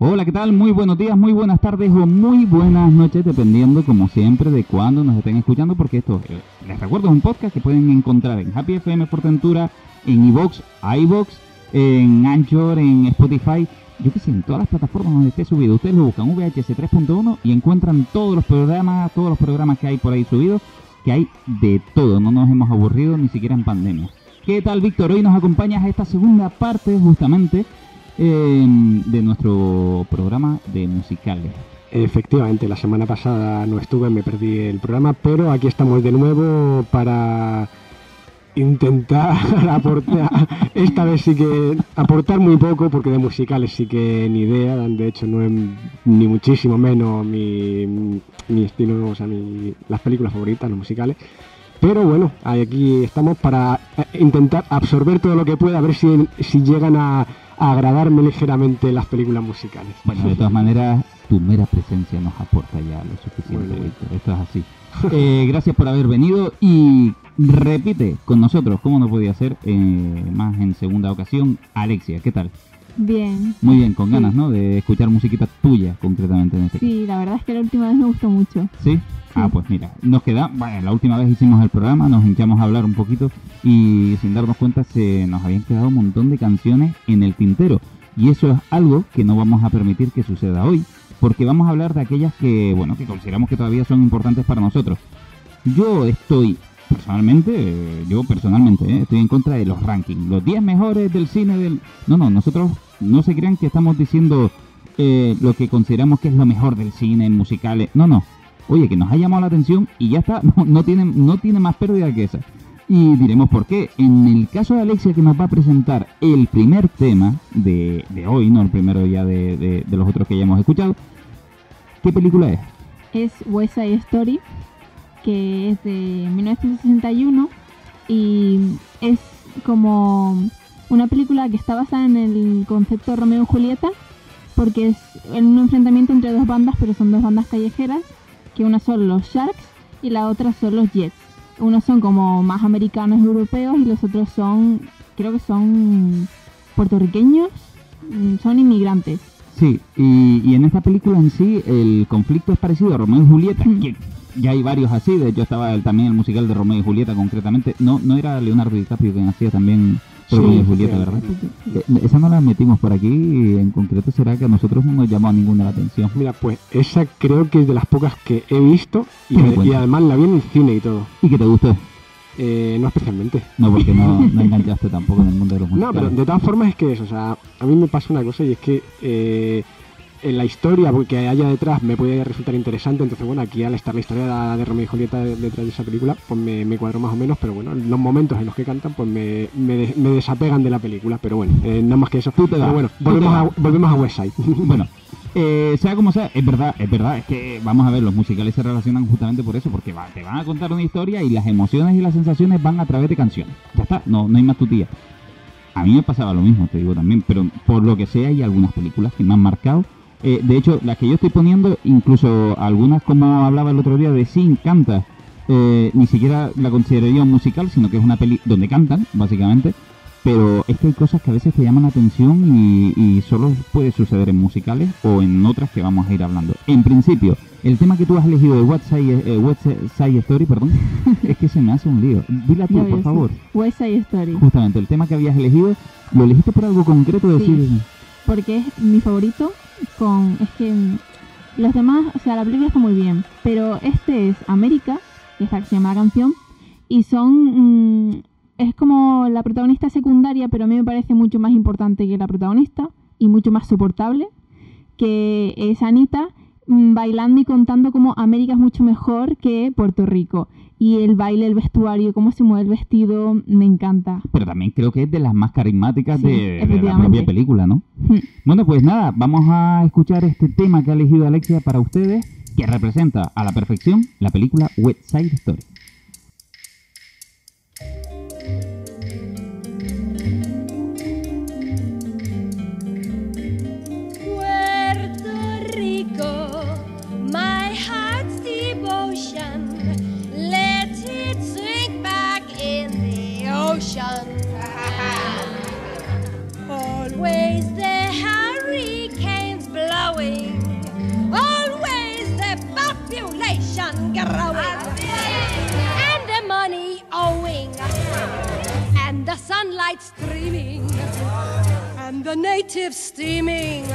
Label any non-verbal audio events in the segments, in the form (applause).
Hola, ¿qué tal? Muy buenos días, muy buenas tardes o muy buenas noches, dependiendo como siempre de cuándo nos estén escuchando, porque esto, eh, les recuerdo, es un podcast que pueden encontrar en Happy FM Portentura, en iVox, iVox, en Anchor, en Spotify, yo qué sé, en todas las plataformas donde esté subido. Ustedes lo buscan VHS 3.1 y encuentran todos los programas, todos los programas que hay por ahí subidos, que hay de todo, no nos hemos aburrido ni siquiera en pandemia. ¿Qué tal, Víctor? Hoy nos acompañas a esta segunda parte, justamente, de nuestro programa de musicales. Efectivamente, la semana pasada no estuve, me perdí el programa, pero aquí estamos de nuevo para intentar (laughs) aportar, esta vez sí que aportar muy poco, porque de musicales sí que ni idea, de hecho no es ni muchísimo menos mi, mi estilo, o sea, mi, las películas favoritas, los musicales. Pero bueno, aquí estamos para eh, intentar absorber todo lo que pueda, a ver si, si llegan a agradarme ligeramente las películas musicales. Bueno, de todas maneras, tu mera presencia nos aporta ya lo suficiente, Bueno. Víctor. Esto es así. (laughs) Eh, gracias por haber venido y repite con nosotros, como no podía ser, eh, más en segunda ocasión, Alexia, ¿qué tal? Bien. Muy bien, con Sí. ganas, ¿no? De escuchar musiquita tuya, concretamente en este caso. Sí, la verdad es que la última vez me gustó mucho. ¿Sí? Ah, pues mira, nos queda, bueno, la última vez hicimos el programa, nos hinchamos a hablar un poquito y sin darnos cuenta se nos habían quedado un montón de canciones en el tintero. Y eso es algo que no vamos a permitir que suceda hoy, porque vamos a hablar de aquellas que, bueno, que consideramos que todavía son importantes para nosotros. Yo estoy, personalmente, yo personalmente, eh, estoy en contra de los rankings. Los 10 mejores del cine del... No, no, nosotros no se crean que estamos diciendo eh, lo que consideramos que es lo mejor del cine, musicales. No, no. Oye, que nos ha llamado la atención y ya está, (laughs) no, no tiene, no tiene más pérdida que esa. Y diremos por qué. En el caso de Alexia, que nos va a presentar el primer tema de, hoy, no el primero ya de, de- de los otros que ya hemos escuchado, ¿qué película es? Es West Side Story, que es de 1961 y es como una película que está basada en el concepto Romeo y Julieta, porque es en un enfrentamiento entre dos bandas, pero son dos bandas callejeras, que una son los Sharks y la otra son los Jets. Unos son como más americanos europeos y los otros son, creo que son puertorriqueños, mm, son inmigrantes. Sí, y, y en esta película en sí el conflicto es parecido a Romeo y Julieta, Mm. que ya hay varios así, de hecho estaba el- también el musical de Romeo y Julieta concretamente, no no era Leonardo DiCaprio quien hacía también Sí, Romeo y Julieta, sí, ¿verdad? sí. Eh, Esa no la metimos por aquí y en concreto será que a nosotros no nos llamó ninguna la atención. Mira, pues esa creo que es de las pocas que he visto y, además la vi en el cine y todo. ¿Y que te gustó? Eh, no especialmente. No, porque no, (laughs) no enganchaste tampoco en el mundo de los No, musicales. pero de todas formas es que eso, o sea, a mí me pasa una cosa y es que eh, en la historia que haya detrás me puede resultar interesante, entonces bueno, aquí al estar la historia de, Romeo y Julieta de- detrás de esa película, pues me, me cuadró más o menos, pero bueno, los momentos en los que cantan pues me, me, de- me desapegan de la película, pero bueno, eh, nada más que eso. Tú te pero bueno, volvemos a, volvemos a West Side. (laughs) Bueno, eh, sea como sea, es verdad, es verdad, es que vamos a ver, los musicales se relacionan justamente por eso, porque va- te van a contar una historia y las emociones y las sensaciones van a través de canciones. Ya está, no, no hay más tutía. A mí me pasaba lo mismo, te digo también, pero por lo que sea hay algunas películas que me han marcado. Eh, de hecho, las que yo estoy poniendo, incluso algunas como hablaba el otro día de Sin Canta, eh, ni siquiera la consideraría un musical, sino que es una peli donde cantan, básicamente. Pero es que hay cosas que a veces te llaman la atención y, y solo puede suceder en musicales o en otras que vamos a ir hablando. En principio, el tema que tú has elegido de West Side, eh, West Side Story, perdón, (laughs) es que se me hace un lío. Dila tú, por sí. favor. West Side Story. Justamente, el tema que habías elegido, ¿lo elegiste por algo concreto? Sí. Decir, porque es mi favorito con es que los demás o sea la película está muy bien pero este es América que es la que se llama la canción y son mm, es como la protagonista secundaria pero a mí me parece mucho más importante que la protagonista y mucho más soportable que es Anita mm, bailando y contando cómo América es mucho mejor que Puerto Rico y el baile el vestuario cómo se mueve el vestido me encanta pero también creo que es de las más carismáticas Sí, de, de la propia película, ¿no? Bueno, pues nada, vamos a escuchar este tema que ha elegido Alexia para ustedes, que representa a la perfección la película West Side Story. ocean. Always the hurricanes blowing, always the population growing, and the money owing, and the sunlight streaming, and the natives steaming.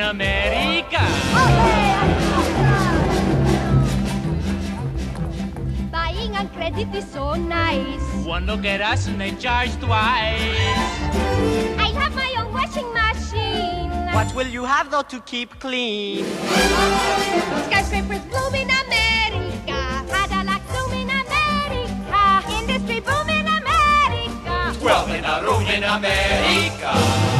In America. Buying on credit is so nice. One look at us and they charge twice. I have my own washing machine. What will you have though to keep clean? Skyscrapers bloom in America. Cadillac zoom in America. Industry boom in America. Twelve in a room in America.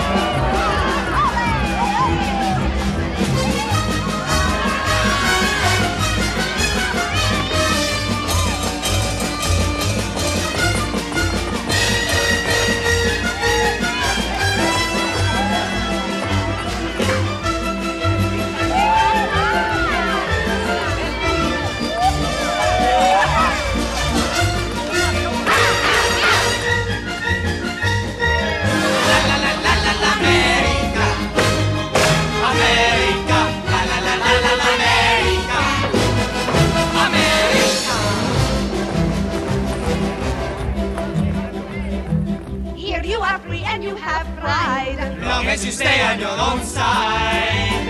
you stay on your own side.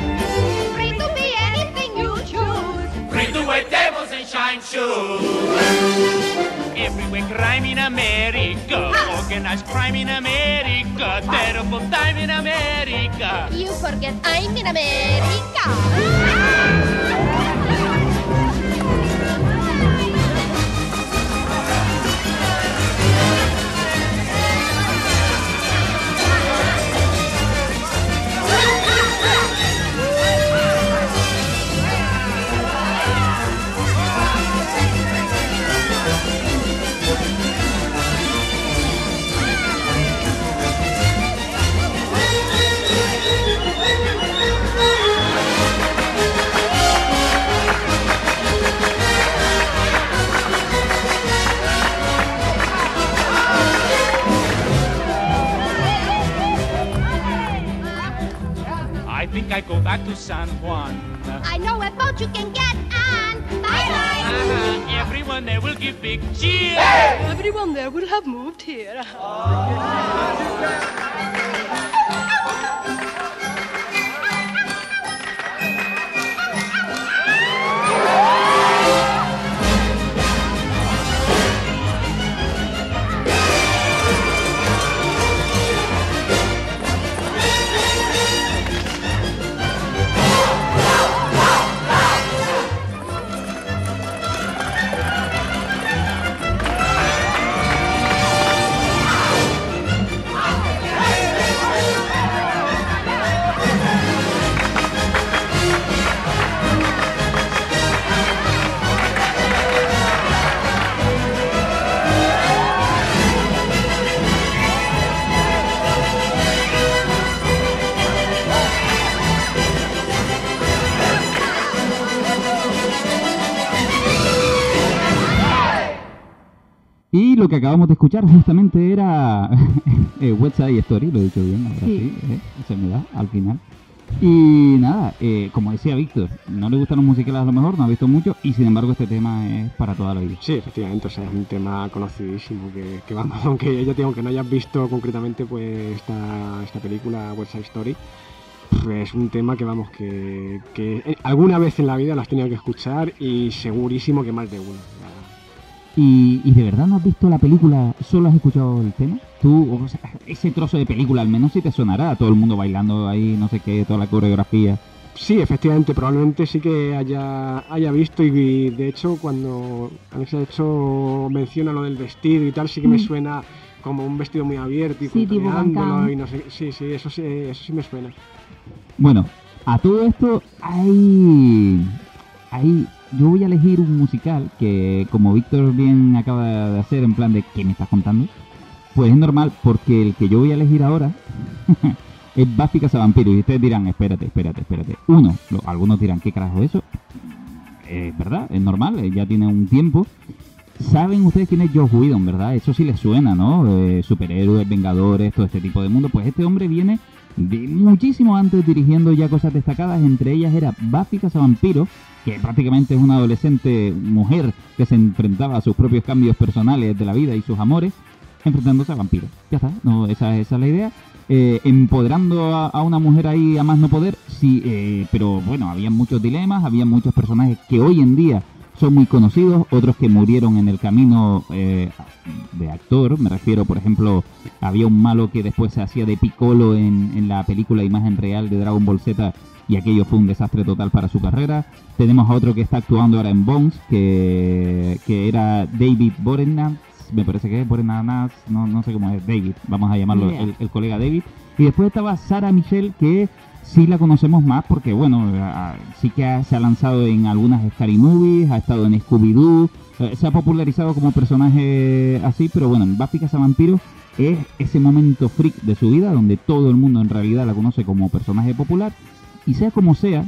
Free to be anything you choose. Free to wear devils and shine shoes. Everywhere crime in America. Organized crime in America. Terrible time in America. You forget I'm in America. Ah! Think I go back to San Juan. I know a boat you can get on. Bye bye. Uh-huh. Everyone there will give big cheers. Everyone there will have moved here. Y (laughs) que acabamos de escuchar justamente era (laughs) eh, West Side Story, lo he dicho bien, ahora sí, Sí. eh, se me da al final. Y nada, eh, como decía Víctor, no le gustan los musicales a lo mejor, no ha visto mucho, y sin embargo este tema es para toda la vida. Sí, efectivamente, o sea, es un tema conocidísimo que, que vamos, (laughs) aunque yo te digo, aunque no hayas visto concretamente pues esta, esta película West Side Story, pues es un tema que vamos, que, que eh, alguna vez en la vida lo has tenido que escuchar y segurísimo que más de uno. ¿Y, y de verdad no has visto la película, solo has escuchado el tema? Tú, o sea, ese trozo de película al menos sí te sonará, todo el mundo bailando ahí, no sé qué, toda la coreografía. sí, efectivamente, probablemente sí que haya, haya visto y, de hecho cuando Alex ha hecho menciona lo del vestido y tal, sí que me Mm. suena como un vestido muy abierto y Sí, y no sé, sí, sí, eso sí, eso sí me suena. Bueno, a todo esto hay, hay... Yo voy a elegir un musical que, como Víctor bien acaba de hacer, en plan de ¿qué me estás contando? Pues es normal, porque el que yo voy a elegir ahora (laughs) es Buffy Cazavampiros. Y ustedes dirán, espérate, espérate, espérate. Uno, lo- algunos dirán, ¿qué carajo es eso? Es verdad, es normal, eh, ya tiene un tiempo. ¿Saben ustedes quién es Josh Whedon, verdad? Eso sí les suena, ¿no? Eh, superhéroes, vengadores, todo este tipo de mundo. Pues este hombre viene muchísimo antes dirigiendo ya cosas destacadas. Entre ellas era Buffy Cazavampiros, que prácticamente es una adolescente mujer que se enfrentaba a sus propios cambios personales de la vida y sus amores, enfrentándose a vampiros. Ya está, no, esa, esa es la idea. Eh, empoderando a, a una mujer ahí a más no poder, sí, eh, pero bueno, había muchos dilemas, había muchos personajes que hoy en día son muy conocidos, otros que murieron en el camino eh, de actor, me refiero, por ejemplo, había un malo que después se hacía de Piccolo en, en la película Imagen Real de Dragon Ball Z y aquello fue un desastre total para su carrera. Tenemos a otro que está actuando ahora en Bones, que, que era David Boreanaz, me parece que es Boreanaz, no, no sé cómo es, David, vamos a llamarlo el, el colega David. Y después estaba Sara Michelle, que sí la conocemos más porque, bueno, sí que se ha lanzado en algunas Scary Movies, ha estado en Scooby-Doo, eh, se ha popularizado como personaje así, pero bueno, en Buffy Cazavampiros es ese momento freak de su vida donde todo el mundo en realidad la conoce como personaje popular y sea como sea,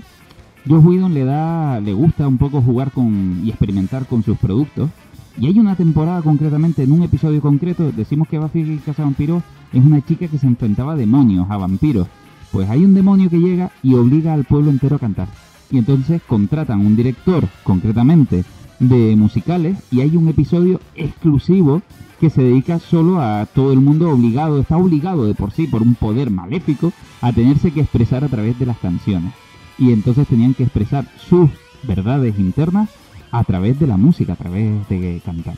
Josh Whedon le da, le gusta un poco jugar con y experimentar con sus productos. Y hay una temporada concretamente, en un episodio concreto, decimos que Buffy Cazavampiros es una chica que se enfrentaba a demonios, a vampiros. Pues hay un demonio que llega y obliga al pueblo entero a cantar. Y entonces contratan un director, concretamente, de musicales, y hay un episodio exclusivo que se dedica solo a todo el mundo obligado, está obligado de por sí, por un poder maléfico, a tenerse que expresar a través de las canciones. Y entonces tenían que expresar sus verdades internas a través de la música, a través de cantar.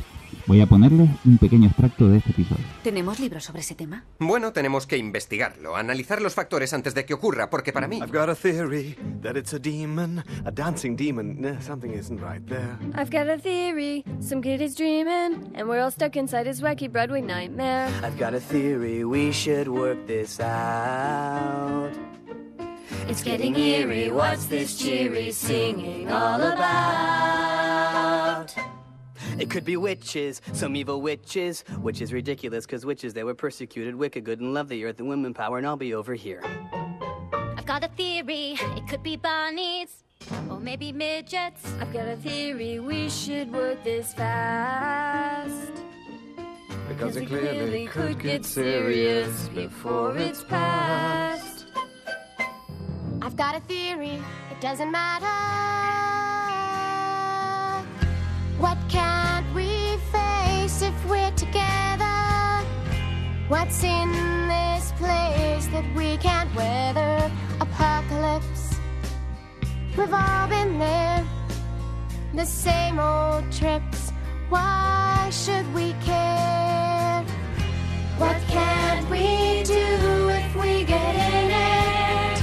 Voy a ponerles un pequeño extracto de este episodio. ¿Tenemos libros sobre ese tema? Bueno, tenemos que investigarlo, analizar los factores antes de que ocurra, porque para mí... I've got a theory that it's a demon, a dancing demon. Nah, something isn't right there. I've got a theory. Some kid is dreaming, and we're all stuck inside his wacky Broadway nightmare. I've got a theory, we should work this out. It's getting eerie. What's this cheery singing all about? It could be witches, some evil witches, which is ridiculous because witches, they were persecuted, wicked, good, and love the earth and women power, and I'll be over here. I've got a theory. It could be bunnies or maybe midgets. I've got a theory. We should work this fast. Because it it clearly could get serious before it's past. I've got a theory, it doesn't matter. What can't we face if we're together? What's in this place that we can't weather? Apocalypse. We've all been there. The same old trips. Why should we care? What can't we do if we get in it?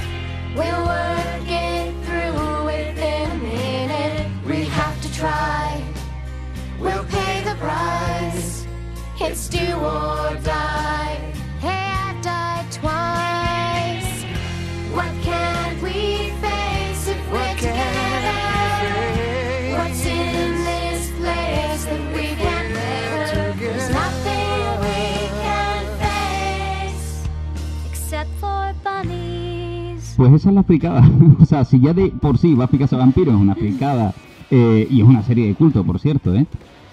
We'll work it through within a minute. We have to try. We'll pay the price. It's do or die. Hey, I've died twice. What can't we face if we're together? What's in this place that we can't weather? There's nothing we can face. Except for bunnies. Pues esa es la fricada. (laughs) o sea, si ya de por sí Buffy Cazavampiros es una fricada eh, y es una serie de culto, por cierto, ¿eh?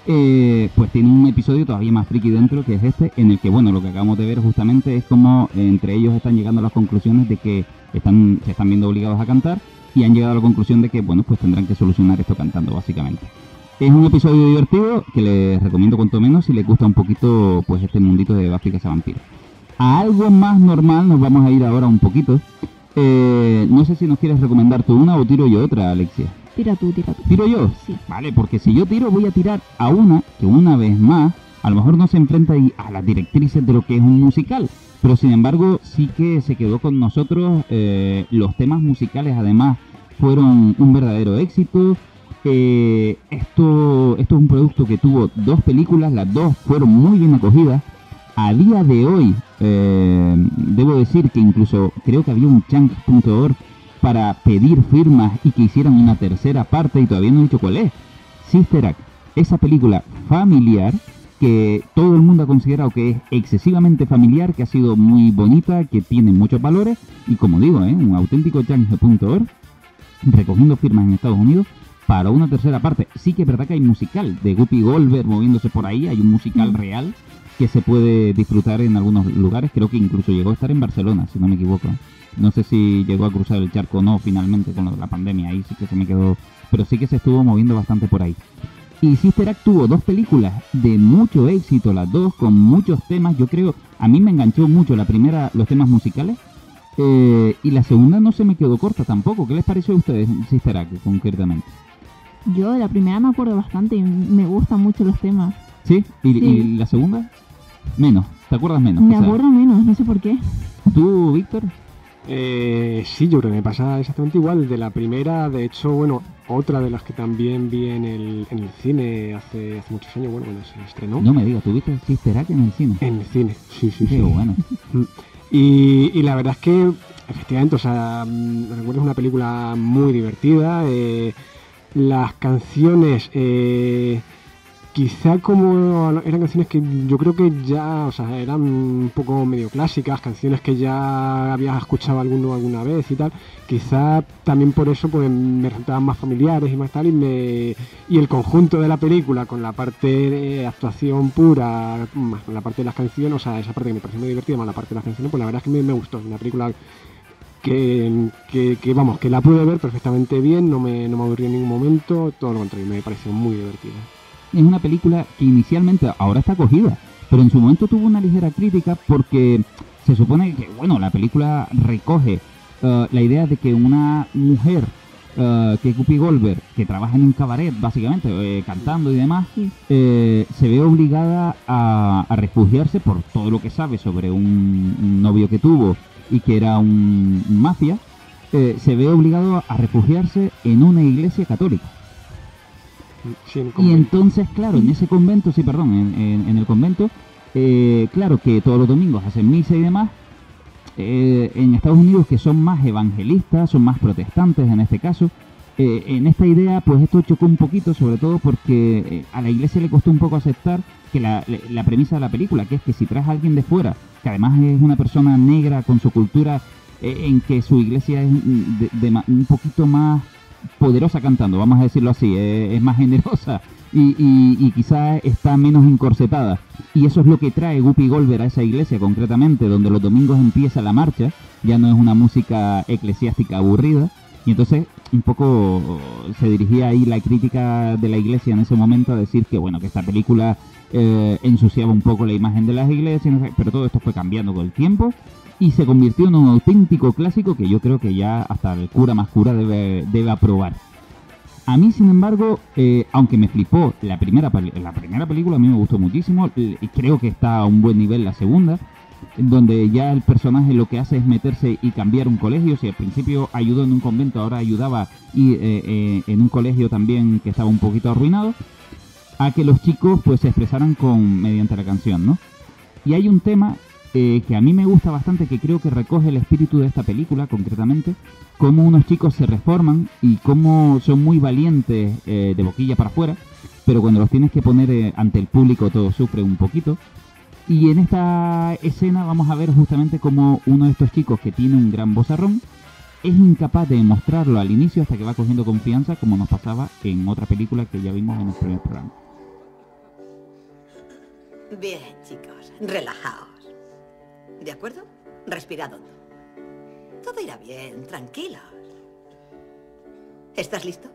Eh, pues tiene un episodio todavía más friki dentro que es este, en el que, bueno, lo que acabamos de ver justamente es como eh, entre ellos están llegando a las conclusiones de que están, se están viendo obligados a cantar y han llegado a la conclusión de que, bueno, pues tendrán que solucionar esto cantando, básicamente. Es un episodio divertido que les recomiendo cuanto menos si les gusta un poquito, pues este mundito de Buffy Cazavampiros. A algo más normal nos vamos a ir ahora un poquito. No sé si nos quieres recomendar tú una o tiro yo otra, Alexia. Tira tú, tira tú. ¿Tiro yo? Sí. Vale, porque si yo tiro voy a tirar a una que una vez más a lo mejor no se enfrenta a las directrices de lo que es un musical, Pero sin embargo, sí que se quedó con nosotros. eh, los temas musicales, además, fueron un verdadero éxito. Eh, esto, esto es un producto que tuvo dos películas, las dos fueron muy bien acogidas. A día de hoy, eh, debo decir que incluso creo que había un chunk.org para pedir firmas y que hicieran una tercera parte y todavía no he dicho cuál es. Sister Act, esa película familiar que todo el mundo ha considerado que es excesivamente familiar, que ha sido muy bonita, que tiene muchos valores y como digo, ¿eh? un auténtico chunk.org recogiendo firmas en Estados Unidos para una tercera parte. Sí que es verdad que hay musical de Guppy Goldberg moviéndose por ahí, hay un musical real que se puede disfrutar en algunos lugares, creo que incluso llegó a estar en Barcelona, si no me equivoco. No sé si llegó a cruzar el charco o no finalmente con lo de la pandemia, ahí sí que se me quedó, pero sí que se estuvo moviendo bastante por ahí. Y Sister Act tuvo dos películas de mucho éxito, las dos con muchos temas, yo creo, a mí me enganchó mucho la primera, los temas musicales, eh, y la segunda no se me quedó corta tampoco. ¿Qué les pareció a ustedes Sister Act concretamente? Yo de la primera me acuerdo bastante y me gustan mucho los temas. ¿Sí? ¿Y, Sí. y la segunda? Menos, ¿te acuerdas menos? Me O sea, acuerdo menos, no sé por qué. ¿Tú, Víctor? Eh, sí, yo creo que me pasa exactamente igual. De la primera, de hecho, bueno, otra de las que también vi en el, en el cine hace, hace muchos años, bueno, cuando se estrenó. No me digas, ¿tuviste Sister Act en el cine? En el cine, sí, sí, Qué sí. bueno. Mm. Y, y la verdad es que, efectivamente, o sea, mm, recuerdo es una película muy divertida. eh, las canciones, eh, quizá como eran canciones que yo creo que ya, o sea, eran un poco medio clásicas, canciones que ya habías escuchado alguno alguna vez y tal. Quizá también por eso pues me resultaban más familiares y más tal y me y el conjunto de la película con la parte de actuación pura, más con la parte de las canciones, o sea, esa parte que me pareció muy divertida, más la parte de las canciones, pues la verdad es que me, gustó. Una película que, que, que, vamos, que la pude ver perfectamente bien, no me, no me aburrió en ningún momento, todo lo contrario, me pareció muy divertida. Es una película que inicialmente ahora está acogida, pero en su momento tuvo una ligera crítica porque se supone que, bueno, la película recoge eh, la idea de que una mujer eh, que es Guppy Goldberg, que trabaja en un cabaret, básicamente, eh, cantando y demás, eh, se ve obligada a, a refugiarse por todo lo que sabe sobre un, un novio que tuvo y que era un, un mafia, eh, se ve obligado a refugiarse en una iglesia católica. Sí, Y entonces, claro, en ese convento, sí, perdón, en, en- en el convento, eh, claro que todos los domingos hacen misa y demás. eh, en Estados Unidos, que son más evangelistas, son más protestantes en este caso, eh, en esta idea, pues esto chocó un poquito, sobre todo porque a la iglesia le costó un poco aceptar que la, la premisa de la película, que es que si traes a alguien de fuera, que además es una persona negra con su cultura, en que su iglesia es de- de ma- un poquito más poderosa cantando, vamos a decirlo así, eh, es más generosa y, y, y quizá está menos encorsetada. Y eso es lo que trae Guppy Goldberg a esa iglesia concretamente, donde los domingos empieza la marcha, ya no es una música eclesiástica aburrida. Y entonces un poco se dirigía ahí la crítica de la iglesia en ese momento a decir que bueno, que esta película eh, ensuciaba un poco la imagen de las iglesias, pero todo esto fue cambiando con el tiempo y se convirtió en un auténtico clásico que yo creo que ya hasta el cura más cura debe, debe aprobar. A mí, sin embargo, eh, aunque me flipó la primera, la primera película, a mí me gustó muchísimo, y creo que está a un buen nivel la segunda, donde ya el personaje lo que hace es meterse y cambiar un colegio, si al principio ayudó en un convento, ahora ayudaba y, eh, eh, en un colegio también que estaba un poquito arruinado, a que los chicos pues se expresaran con mediante la canción, ¿no? Y hay un tema eh, que a mí me gusta bastante, que creo que recoge el espíritu de esta película, concretamente, cómo unos chicos se reforman y cómo son muy valientes eh, de boquilla para afuera, pero cuando los tienes que poner eh, ante el público todo sufre un poquito. Y en esta escena vamos a ver justamente cómo uno de estos chicos que tiene un gran bozarrón es incapaz de mostrarlo al inicio hasta que va cogiendo confianza, como nos pasaba en otra película que ya vimos en el primer programa. Bien, chicos, relajaos. ¿De acuerdo? Respirad hondo. Todo irá bien, tranquilos. ¿Estás listo?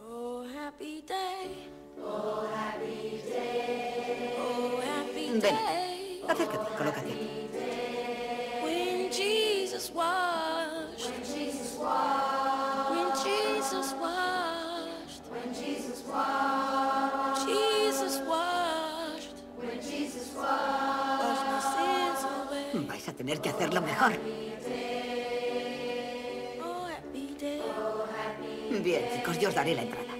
Oh, happy day. Oh, happy day. Oh, happy Ven. day. Acércate, colócate. When Jesus washed. Tener que hacerlo mejor. Bien, chicos, yo os daré la entrada.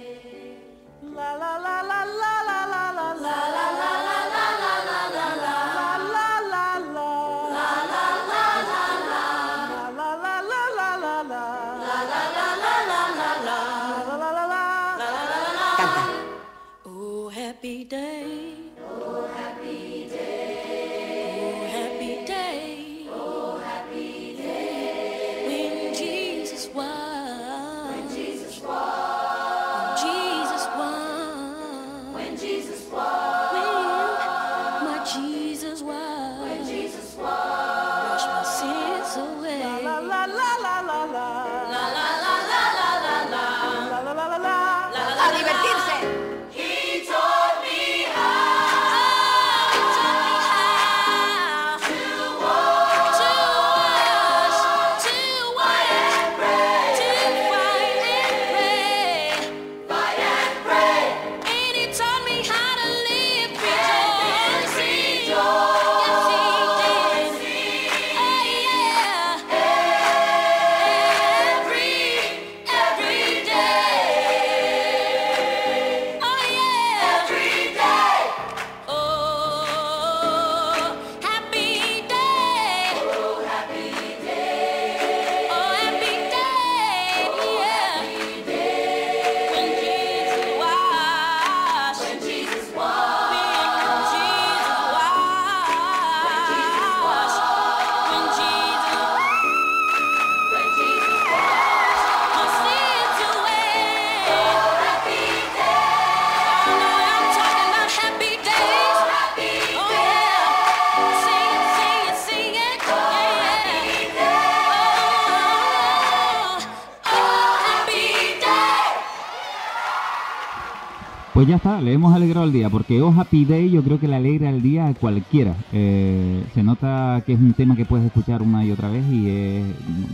Pues ya está, le hemos alegrado el día, porque Oh Happy Day yo creo que le alegra el día a cualquiera. Eh, se nota que es un tema que puedes escuchar una y otra vez y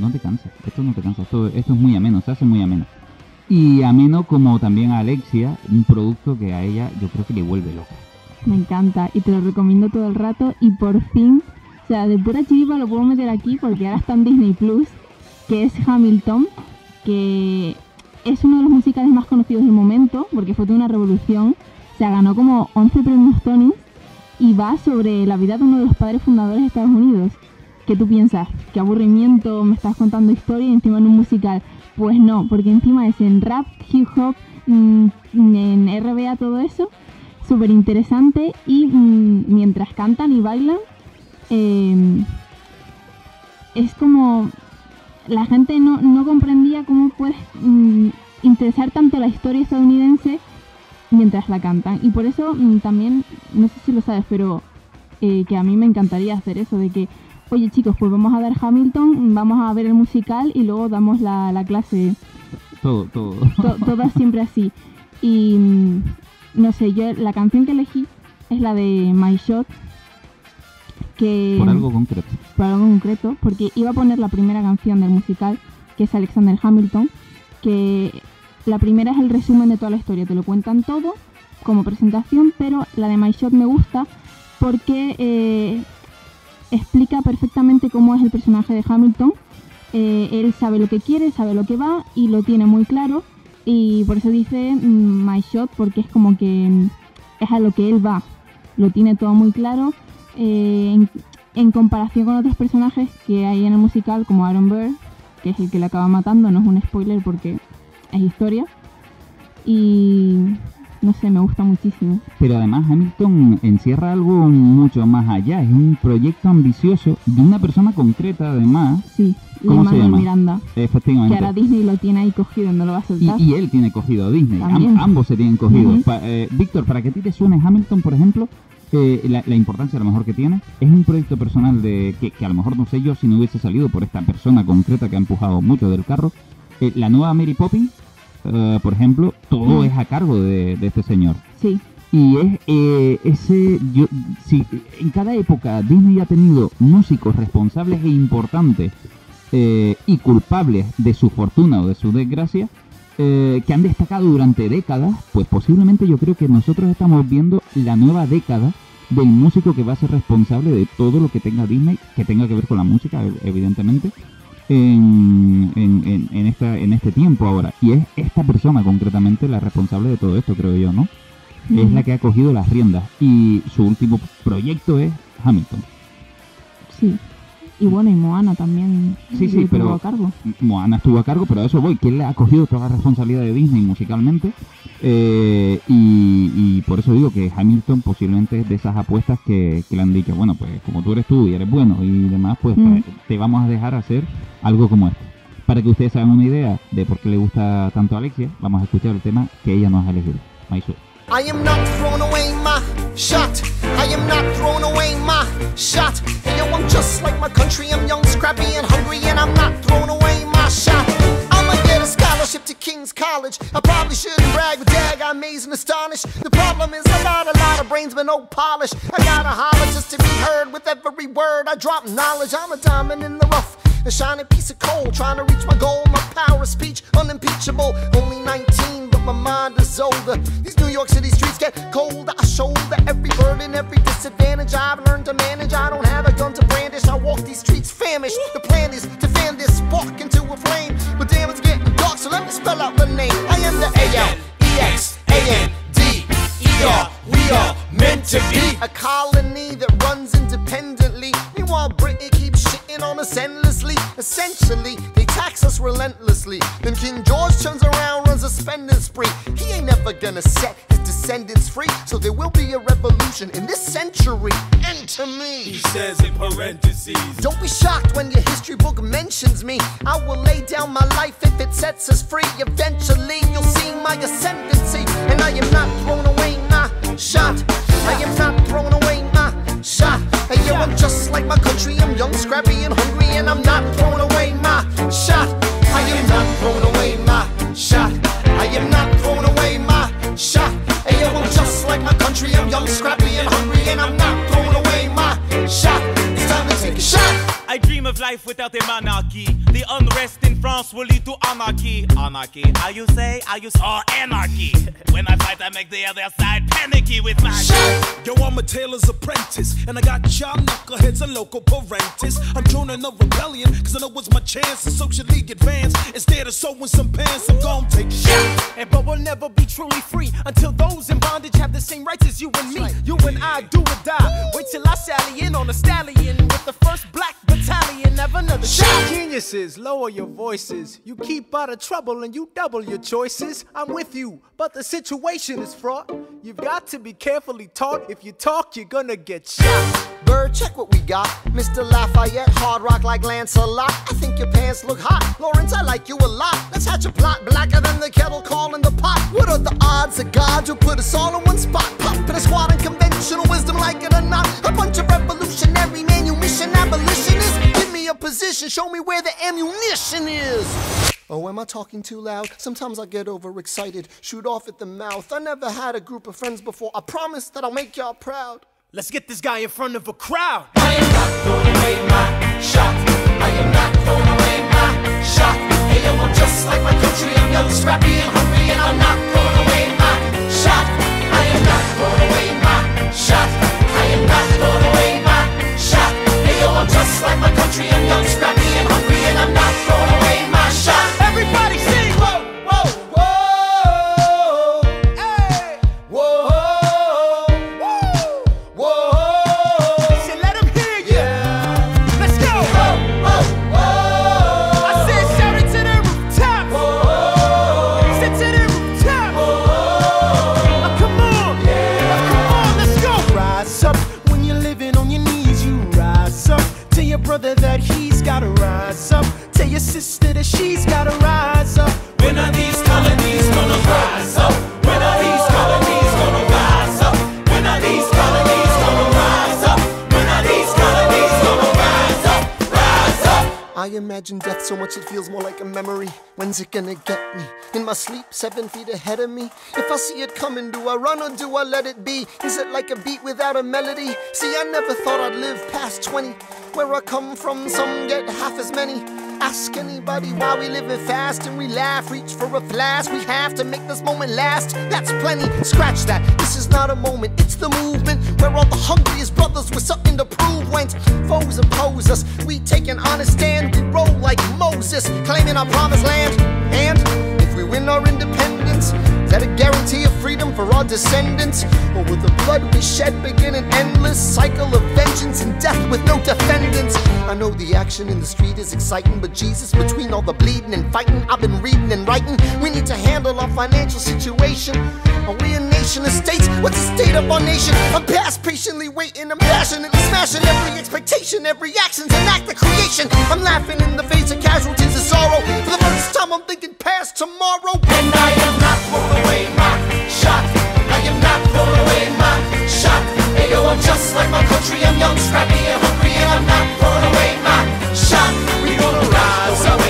no te cansa, esto no te cansa, esto, esto es muy ameno, se hace muy ameno. Y ameno como también a Alexia, un producto que a ella yo creo que le vuelve loca. Me encanta y te lo recomiendo todo el rato y por fin, o sea, de pura chiripa lo puedo meter aquí porque ahora está en Disney Plus, que es Hamilton, que es uno de los musicales más conocidos del momento porque fue toda una revolución. O sea, ganó como 11 premios Tony y va sobre la vida de uno de los padres fundadores de Estados Unidos. ¿Qué tú piensas? ¿Qué aburrimiento? ¿Me estás contando historia encima en un musical? Pues no, porque encima es en rap, hip hop, mm, en RBA, todo eso súper interesante y mm, mientras cantan y bailan eh, es como la gente no, no comprendía cómo puedes mm, interesar tanto la historia estadounidense mientras la cantan y por eso mm, también no sé si lo sabes pero eh, que a mí me encantaría hacer eso de que oye chicos pues vamos a dar Hamilton vamos a ver el musical y luego damos la, la clase Todo, todo. to- todas siempre así. Y mm, no sé, yo la canción que elegí es la de My Shot. Que, Por algo concreto. Algo concreto, porque iba a poner la primera canción del musical, que es Alexander Hamilton, que la primera es el resumen de toda la historia, te lo cuentan todo como presentación, pero la de My Shot me gusta porque eh, explica perfectamente cómo es el personaje de Hamilton. Eh, él sabe lo que quiere, sabe lo que va y lo tiene muy claro. Y por eso dice mm, My Shot porque es como que mm, es a lo que él va, lo tiene todo muy claro eh, en, comparación con otros personajes que hay en el musical como Aaron Burr, que es el que le acaba matando, no es un spoiler porque es historia y no sé, me gusta muchísimo. Pero además Hamilton encierra algo mucho más allá. Es un proyecto ambicioso de una persona concreta, además. Sí, ¿Cómo se llama? Miranda, Efectivamente. que ahora Disney lo tiene ahí cogido, no lo va a Y, soltar. y él tiene cogido a Disney. Am- ambos se tienen cogido. Ujú. Pa- eh, Víctor, para que a ti te suene Hamilton, por ejemplo, eh, la, la importancia a lo mejor que tiene, es un proyecto personal de que, que a lo mejor no sé yo si no hubiese salido por esta persona concreta que ha empujado mucho del carro. Eh, la nueva Mary Poppins, eh, por ejemplo, todo Mm. es a cargo de, de este señor. Sí, Y es eh, ese. Yo, si en cada época Disney ha tenido músicos responsables e importantes eh, y culpables de su fortuna o de su desgracia, eh, que han destacado durante décadas, pues posiblemente yo creo que nosotros estamos viendo la nueva década del músico que va a ser responsable de todo lo que tenga Disney, que tenga que ver con la música, ev- evidentemente, en, en, en- en esta, en este tiempo ahora. Y es esta persona concretamente la responsable de todo esto, creo yo, ¿no? Es la que ha cogido las riendas. Y su último proyecto es Hamilton. Sí. Y bueno, y Moana también Sí, sí, pero a cargo. Moana estuvo a cargo, pero a eso voy, que él le ha cogido toda la responsabilidad de Disney musicalmente. eh, y, y por eso digo que Hamilton posiblemente es de esas apuestas que, que le han dicho, bueno, pues como tú eres tú y eres bueno y demás, pues Mm. te- te vamos a dejar hacer algo como esto. Para que ustedes hagan una idea de por qué le gusta tanto a Alexia, vamos a escuchar el tema que ella nos ha elegido, Maishu. I am not throwing away my shot. I am not throwing away my shot. Hey yo, I'm just like my country. I'm young, scrappy, and hungry, and I'm not throwing away my shot. I'ma get a scholarship to King's College. I probably shouldn't brag, but dag, I'm amazed and astonished. The problem is I got a lot of brains, but no polish. I gotta holler just to be heard with every word. I drop knowledge. I'm a diamond in the rough. A shining piece of coal, trying to reach my goal. My power of speech, unimpeachable. Only 19, but my mind is older. These New York City streets get colder. I shoulder every burden, every disadvantage I've learned to manage. I don't have a gun to brandish. I walk these streets famished. The plan is to fan this spark into a flame. But damn, it's getting dark, so let me spell out the name. I am the A L E X A N D E R. We are meant to be a colony that runs independently. Meanwhile, Britain keeps shitting on us endlessly. Essentially, they tax us relentlessly. Then King George turns around, runs a spending spree. He ain't never gonna set his descendants free. So there will be a revolution in this century. Enter me. He says in parentheses. Don't be shocked when your history book mentions me. I will lay down my life if it sets us free. Eventually, you'll see my ascendancy. And I am not throwing away my shot. I am not throwing away my shot. I'm just like my country. I'm young, scrappy, and hungry. And I'm not throwing away my shot. Life without a monarchy. The unrest in France will lead to anarchy. Anarchy, how you say? How you saw anarchy? (laughs) When I fight, I make the other side panicky with my shit. Yo, I'm a tailor's apprentice, and I got y'all knuckleheads and local parentis. I'm joining a rebellion, cause I know it's my chance to socially advance. Instead of sewing some pants, I'm gonna take a shot. And but we'll never be truly free until those in bondage have the same rights as you and me. You and I do or die. Wait till I sally in on a stallion with the first black battalion. Have another shot. Geniuses, lower your voices. You keep out of trouble and you double your choices. I'm with you, but the situation is fraught. You've got to be carefully taught. If you talk, you're gonna get shot. Bird, check what we got. Mr. Lafayette, hard rock like Lancelot. I think your pants look hot. Lawrence, I like you a lot. Let's hatch a plot blacker than the kettle calling the pot. What are the odds of God will put us all in one spot? Pop in a squad of conventional wisdom, like it or not. A bunch of revolutionary manumission abolitionists. Give me a position, show me where the ammunition is. Oh, am I talking too loud? Sometimes I get overexcited, shoot off at the mouth. I never had a group of friends before. I promise that I'll make y'all proud. Let's get this guy in front of a crowd. I am not throwing away my shot. I am not throwing away my shot. Hey, yo, I'm just like my country. I'm young, scrappy, and hungry, and I'm not throwing away my shot. I am not throwing away my shot. I am not throwing just like my country. I'm young, scrappy, and hungry, and I'm not throwing away my shot. Everybody imagine death so much it feels more like a memory. When's it gonna get me? In my sleep, seven feet ahead of me. If I see it coming, do I run or do I let it be? Is it like a beat without a melody? See, I never thought I'd live past 20. Where I come from, some get half as many. Ask anybody why we living fast and we laugh. Reach for a flask. We have to make this moment last. That's plenty. Scratch that. This is not a moment. It's the movement where all the hungriest brothers with something to prove went. Foes oppose us. We take an honest stand. We roll like Moses, claiming our promised land. And if we win our independence, that a guarantee of freedom for our descendants? Or will the blood we shed begin an endless cycle of vengeance and death with no defendants? I know the action in the street is exciting, but Jesus, between all the bleeding and fighting, I've been reading and writing. We need to handle our financial situation. Are we a nation of states? What's the state of our nation? I'm past patiently waiting, I'm passionately smashing every expectation, every action's an act of creation. I'm laughing in the face of casualties of sorrow. For the first time, I'm thinking past tomorrow. And I am not throwing away my shot. I am not throwing away my shot. Hey yo, I'm just like my country. I'm young, scrappy, and hungry, and I'm not throwing away my shot. We gonna rise up,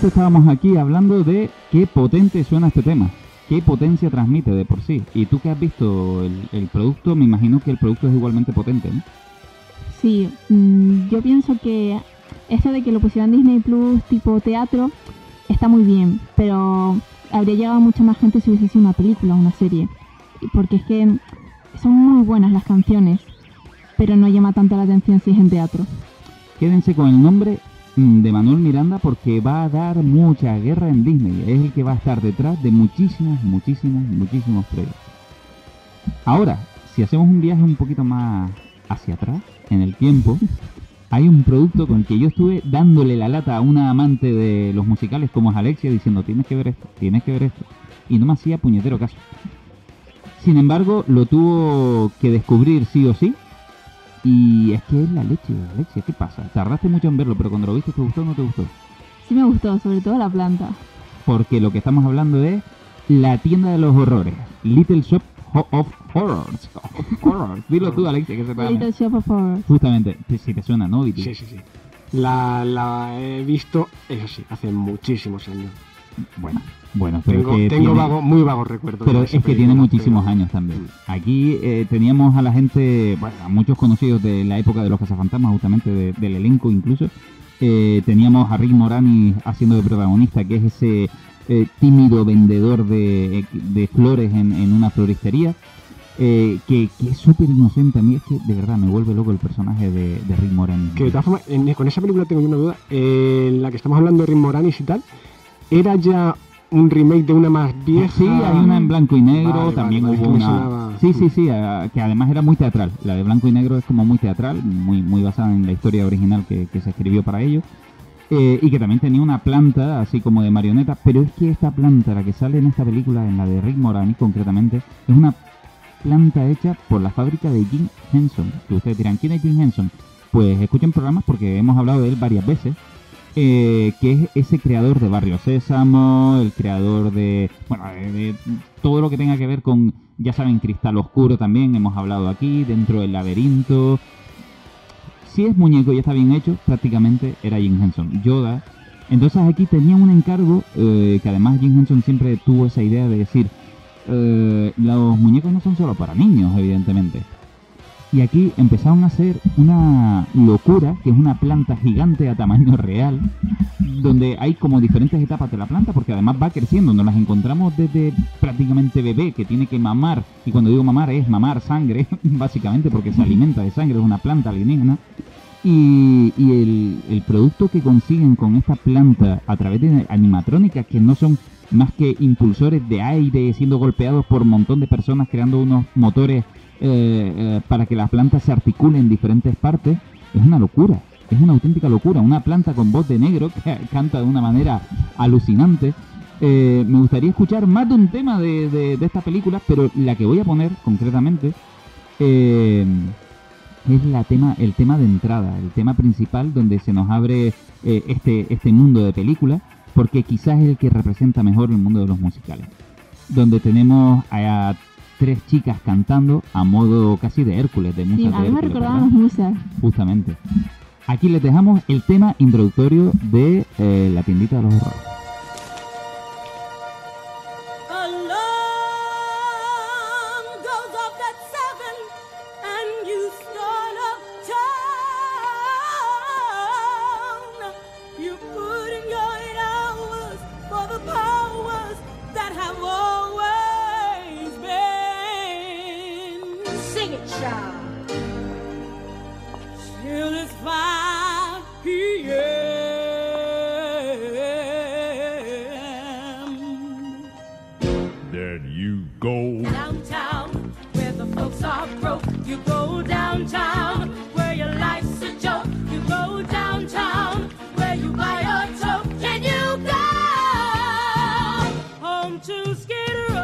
Justamente estábamos aquí hablando de qué potente suena este tema, qué potencia transmite de por sí. Y tú que has visto el, el producto, me imagino que el producto es igualmente potente, ¿no? Sí, mm, yo pienso que esto de que lo pusieran Disney Plus tipo teatro está muy bien, pero habría llegado a mucha más gente si hubiese sido una película o una serie. Porque es que son muy buenas las canciones, pero no llama tanto la atención si es en teatro. Quédense con el nombre de Manuel Miranda porque va a dar mucha guerra en Disney. Es el que va a estar detrás de muchísimos, muchísimos, muchísimos proyectos. Ahora, si hacemos un viaje un poquito más hacia atrás, en el tiempo, hay un producto con el que yo estuve dándole la lata a una amante de los musicales como es Alexia diciendo tienes que ver esto, tienes que ver esto. Y no me hacía puñetero caso. Sin embargo, lo tuvo que descubrir sí o sí. Y es que es la leche, la leche. ¿Qué pasa? Tardaste mucho en verlo, pero cuando lo viste, ¿te gustó o no te gustó? Sí me gustó, sobre todo la planta. Porque lo que estamos hablando es la tienda de los horrores. Little Shop Ho- of Horrors. (laughs) Of horrors. Dilo tú, Alexia, que se te Little Shop of Horrors. Justamente, si si te suena, ¿no? Viti? Sí, sí, sí. La, la he visto, eso sí, hace muchísimos años. Bueno, bueno, pero Tengo, que tengo tiene- vago- muy vagos recuerdos. Pero es que tiene muchísimos pero- años también. Aquí eh, teníamos a la gente, bueno, a muchos conocidos de la época de los cazafantasmas, justamente de- del elenco incluso. Eh, teníamos a Rick Moranis haciendo de protagonista, que es ese eh, tímido vendedor de, de flores en, en una floristería. eh, que, que es súper inocente. A mí es que de verdad me vuelve loco el personaje de, de Rick Moranis. Que de todas formas, en- con esa película tengo yo una duda. eh, en la que estamos hablando de Rick Moranis y tal, ¿era ya un remake de una más vieja? Sí, hay una en blanco y negro, Vale, también vale, hubo una... sonaba. Sí, sí, sí, ah, que además era muy teatral. La de blanco y negro es como muy teatral, muy, muy basada en la historia original que, que se escribió para ello. Eh, y que también tenía una planta así como de marioneta, pero es que esta planta, la que sale en esta película, en la de Rick Moranis concretamente, es una planta hecha por la fábrica de Jim Henson. Que ustedes dirán, ¿quién es Jim Henson? Pues escuchen programas porque hemos hablado de él varias veces. Eh, que es ese creador de Barrio Sésamo, el creador de, bueno, de, de todo lo que tenga que ver con, ya saben, Cristal Oscuro también, hemos hablado aquí, dentro del laberinto. Si es muñeco y está bien hecho, prácticamente era Jim Henson. Yoda. Entonces aquí tenían un encargo, eh, que además Jim Henson siempre tuvo esa idea de decir, eh, los muñecos no son solo para niños, evidentemente. Y aquí empezaron a hacer una locura, que es una planta gigante a tamaño real, donde hay como diferentes etapas de la planta, porque además va creciendo, nos las encontramos desde prácticamente bebé, que tiene que mamar, y cuando digo mamar es mamar sangre, (laughs) básicamente porque se alimenta de sangre, es una planta alienígena. Y, y el, el producto que consiguen con esta planta a través de animatrónicas que no son más que impulsores de aire siendo golpeados por un montón de personas creando unos motores eh, eh, para que las plantas se articulen en diferentes partes, es una locura. Es una auténtica locura. Una planta con voz de negro (laughs) que canta de una manera alucinante. Eh, me gustaría escuchar más de un tema de, esta película, pero la que voy a poner concretamente es la tema, el tema de entrada, el tema principal donde se nos abre este, este mundo de película, porque quizás es el que representa mejor el mundo de los musicales. Donde tenemos a tres chicas cantando a modo casi de Hércules, de Sí, musas a de musas. Justamente. Aquí les dejamos el tema introductorio de eh, la tiendita de los horrores. Downtown, where your life's a joke. You go downtown, where you buy a toke. And you go home to Skid Row.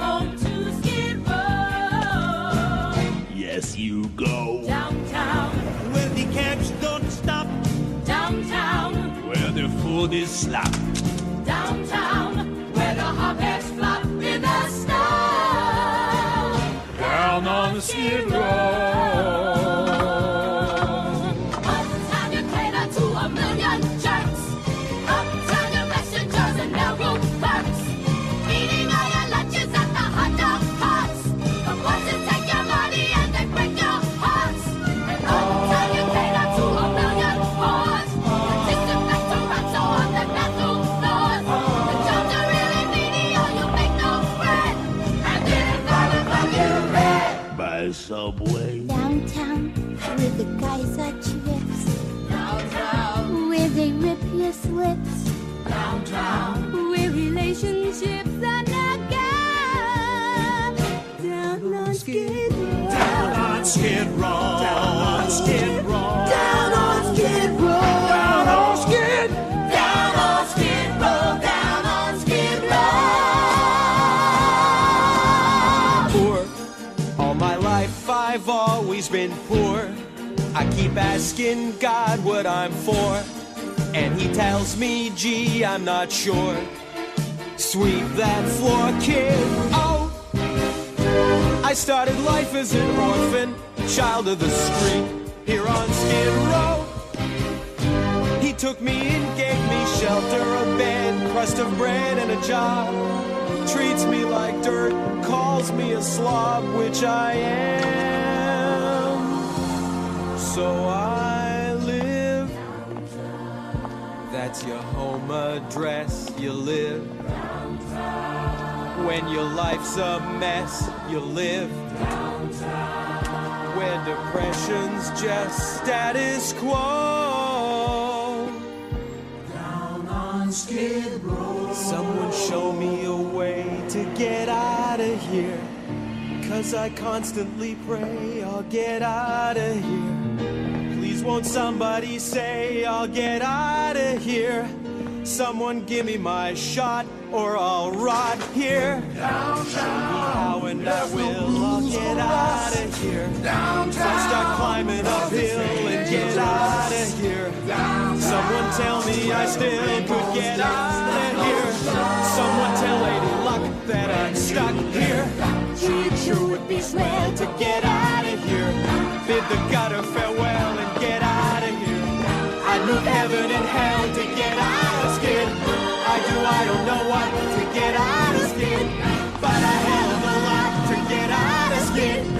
Home to Skid Row. Yes, you go. Downtown, Where the cabs don't stop, downtown, where the food is slop. Skid row. Down on skid row. Down on Skid Row. Down on skid. Down on Skid Row. Down on Skid Row. poor. All my life I've always been poor. I keep asking God what I'm for. And he tells me, gee, I'm not sure. Sweep that floor, kid. Oh, I started life as an orphan, child of the street, here on Skid Row. He took me in, gave me shelter, a bed, crust of bread, and a job. Treats me like dirt, calls me a slob, which I am. So I live. That's your home address, you live. When your life's a mess, you live. When depression's just status quo. Down on Skid Row. Someone show me a way to get out of here. Cause I constantly pray I'll get out of here. Please won't somebody say I'll get out of here? Someone give me my shot or I'll rot here. Downtown. Show how and I will. I'll get out of here. Downtown. I'll start climbing uphill and get out of here. Someone tell me I still could get out of here. Someone tell Lady Luck that I'm stuck here. It sure would be swell to get out of here. Bid the gutter farewell and get out of here. I'd move heaven and hell to get out. I do, I don't know what to get out of skin, But hell of a lot to get out of skid.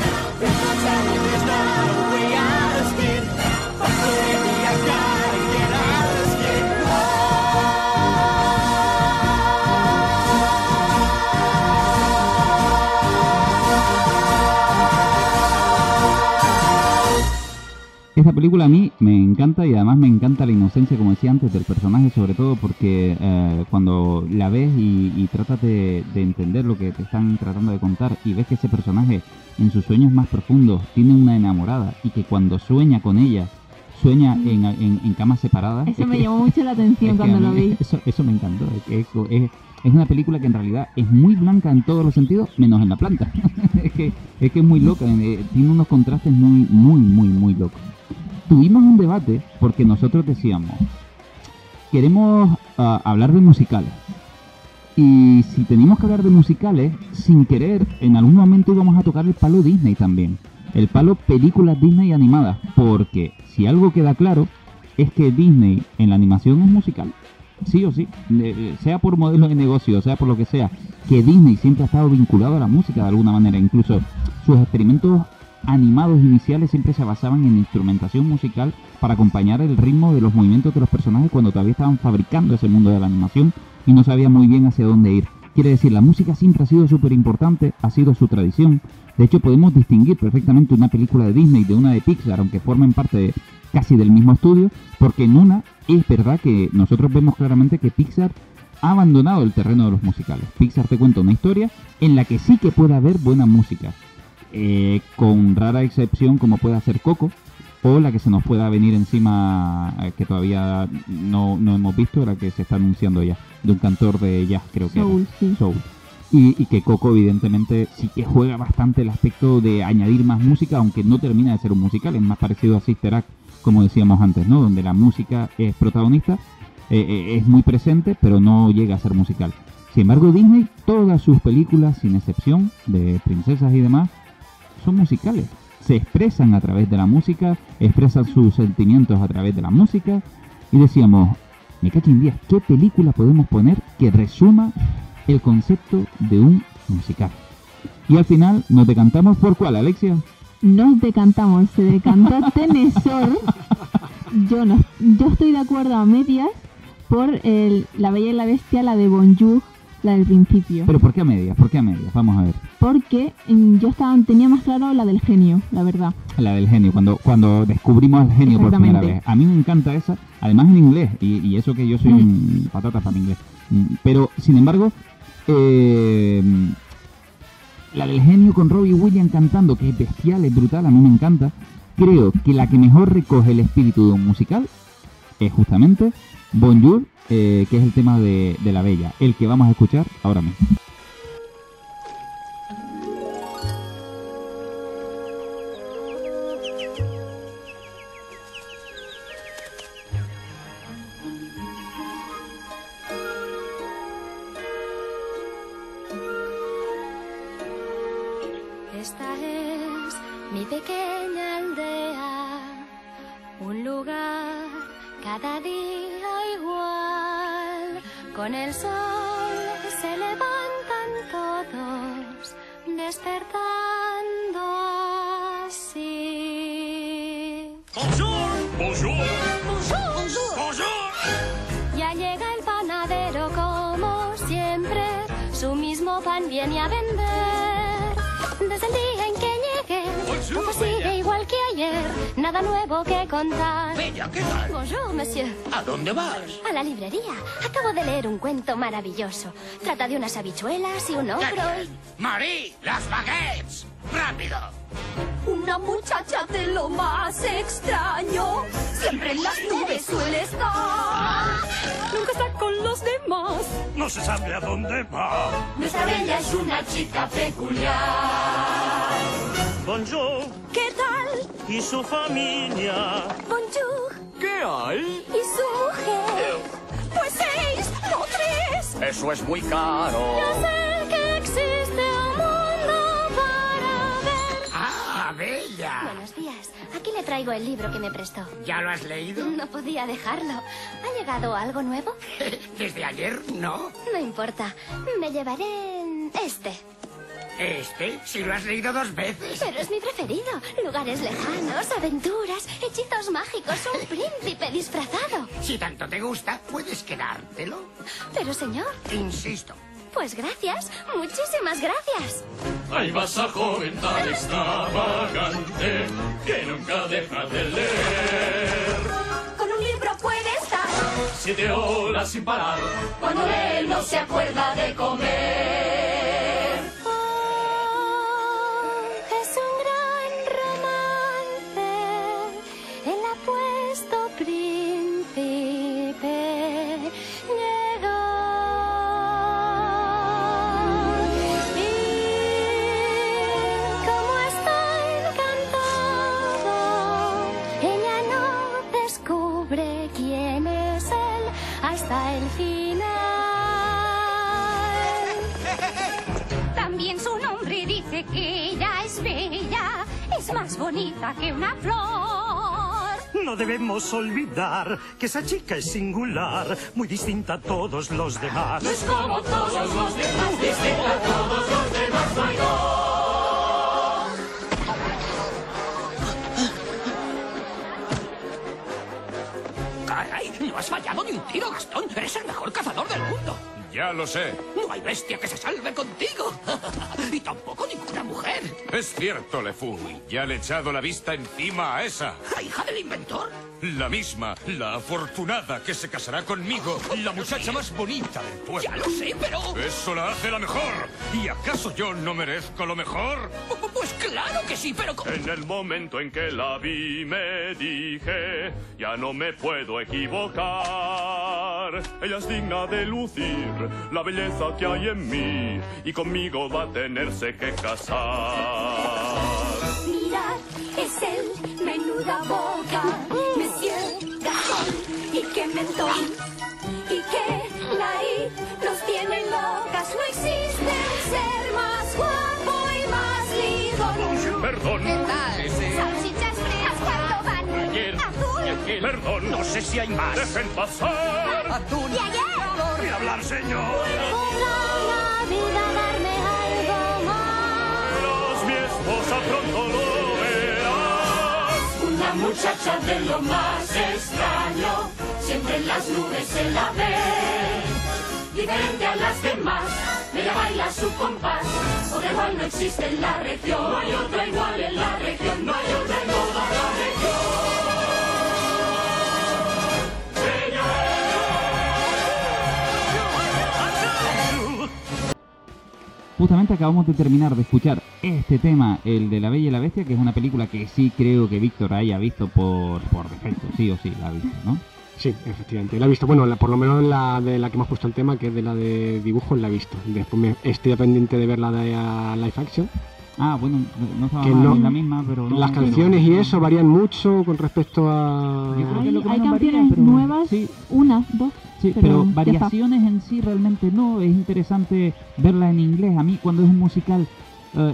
Película a mí me encanta y además me encanta la inocencia, como decía antes, del personaje, sobre todo porque eh, cuando la ves y, y tratas de, de entender lo que te están tratando de contar y ves que ese personaje en sus sueños más profundos tiene una enamorada y que cuando sueña con ella sueña en, en- en camas separadas. Eso es me que- llamó mucho la (laughs) atención cuando lo vi. Eso, eso me encantó. Es, que es, es- es una película que en realidad es muy blanca en todos los sentidos, menos en la planta. (laughs) es, que, es que es muy loca, eh, tiene unos contrastes muy, muy, muy, muy locos. Tuvimos un debate porque nosotros decíamos, queremos ah, hablar de musicales. Y si tenemos que hablar de musicales, sin querer, en algún momento íbamos a tocar el palo Disney también. El palo películas Disney animadas. Porque si algo queda claro, es que Disney en la animación es musical. Sí o sí. De- eh, sea por modelo de negocio, sea por lo que sea. Que Disney siempre ha estado vinculado a la música de alguna manera. Incluso sus experimentos animados iniciales siempre se basaban en instrumentación musical para acompañar el ritmo de los movimientos de los personajes cuando todavía estaban fabricando ese mundo de la animación y no sabían muy bien hacia dónde ir. Quiere decir, la música siempre ha sido súper importante, ha sido su tradición. De hecho, podemos distinguir perfectamente una película de Disney de una de Pixar, aunque formen parte de- casi del mismo estudio, porque en una es verdad que nosotros vemos claramente que Pixar ha abandonado el terreno de los musicales. Pixar te cuenta una historia en la que sí que puede haber buena música, eh, con rara excepción como puede hacer Coco, o la que se nos pueda venir encima, eh, que todavía no, no hemos visto, la que se está anunciando ya, de un cantor de jazz, creo que Soul, era. sí. Soul. Y, y que Coco, evidentemente, sí que juega bastante el aspecto de añadir más música, aunque no termina de ser un musical, es más parecido a Sister Act, como decíamos antes, ¿no? Donde la música es protagonista, eh, eh, es muy presente, pero no llega a ser musical. Sin embargo, Disney, todas sus películas, sin excepción, de princesas y demás, son musicales. Se expresan a través de la música, expresan sus sentimientos a través de la música. Y decíamos, me cacho en días, ¿qué película podemos poner que resuma el concepto de un musical? Y al final nos decantamos por cuál, Alexia. Nos decantamos, se decantó (laughs) Tenesor. Yo no, yo estoy de acuerdo a medias por el, La Bella y la Bestia, la de Bonjour, la del principio. Pero ¿por qué a medias? ¿Por qué a medias? Vamos a ver. Porque mm, yo estaba, tenía más claro la del genio, la verdad. La del genio, cuando, cuando descubrimos al genio por primera Exactamente. vez. A mí me encanta esa, además en inglés, y, y eso que yo soy un patata para el inglés. Mm, Pero, sin embargo, eh, la del genio con Robbie Williams cantando, que es bestial, es brutal, a mí me encanta. Creo que la que mejor recoge el espíritu de un musical es justamente Bonjour, eh, que es el tema de, de la bella, el que vamos a escuchar ahora mismo. Con el sol se levantan todos, despertando así. Bonjour, bonjour, Bonjour, bonjour. bonjour. Ya llega el panadero como siempre, su mismo pan viene a vender. Desde el día en que llegué, todo nada nuevo que contar. Bella, ¿qué tal? Bonjour, monsieur. ¿A dónde vas? A la librería. Acabo de leer un cuento maravilloso. Trata de unas habichuelas y un ¿Qué ogro. y-? Marie, las baguettes. Rápido. Una muchacha de lo más extraño. Siempre en las nubes suele estar. Nunca está con los demás. No se sabe a dónde va. Nuestra bella es una chica peculiar. Bonjour. ¿Qué? ¿Y su familia? Bonjour. ¿Qué hay? ¿Y su mujer? Pues seis, no tres. Eso es muy caro. Yo sé que existe un mundo para ver. Ah, Bella. Buenos días. Aquí le traigo el libro que me prestó. ¿Ya lo has leído? No podía dejarlo. ¿Ha llegado algo nuevo? (laughs) Desde ayer, no. No importa. Me llevaré este. Este, si lo has leído dos veces. Pero es mi preferido. Lugares lejanos, aventuras, hechizos mágicos, un príncipe disfrazado. Si tanto te gusta, puedes quedártelo. Pero señor, Insisto. pues gracias. Muchísimas gracias. Ahí vas a joven tan extravagante que nunca deja de leer. Con un libro puede estar. Siete horas sin parar. Cuando él no se acuerda de comer. Bonita que una flor. No debemos olvidar que esa chica es singular, muy distinta a todos los demás. No es como todos los demás, distinta a todos los demás. Caray, no has fallado ni un tiro, Gastón. Eres el mejor cazador del mundo. Ya lo sé. No hay bestia que se salve contigo. (laughs) y tampoco ninguna Es cierto, LeFou. Ya le he echado la vista encima a esa. ¿La hija del inventor? La misma, la afortunada que se casará conmigo. La muchacha más bonita del pueblo. Ya lo sé, pero... Eso la hace la mejor. ¿Y acaso yo no merezco lo mejor? (laughs) Pues claro que sí, pero... En el momento en que la vi me dije, ya no me puedo equivocar. Ella es digna de lucir la belleza que hay en mí y conmigo va a tenerse que casar. Mirad, es él, menuda boca, Monsieur Gastón, y qué mentón, y qué nariz, nos tienen locas, no existe Perdón. ¿Qué tal? Salchichas frías, ¿cuánto van? Ayer. Azul. Y aquel. Perdón, no sé si hay más. Dejen pasar. ¿Y ayer? Voy a hablar, señor. Podrá la vida darme algo más. Verás, mi esposa pronto lo verás. Una muchacha de lo más extraño, siempre en las nubes se la ve. Diferente a las demás, ella baila su compás, otra igual no existe en la región. No hay otra igual en la región, no hay otra en toda la región. Justamente acabamos de terminar de escuchar este tema, el de La Bella y la Bestia, que es una película que sí creo que Víctor haya visto por, por defecto, sí o sí, la ha visto, ¿no? Sí, efectivamente. La he visto, bueno, la- por lo menos la de la que hemos puesto el tema, que es de la de dibujos, la he visto. Después me estoy pendiente de ver la de ah, live action. Ah, bueno, no estaba Que no- la misma, pero no, Las pero- canciones y eso varían mucho con respecto a... Yo creo que Hay, lo que hay varía, canciones pero- nuevas, sí. una, dos. Sí, pero pero, variaciones en sí realmente no. Es interesante verla en inglés. A mí cuando es un musical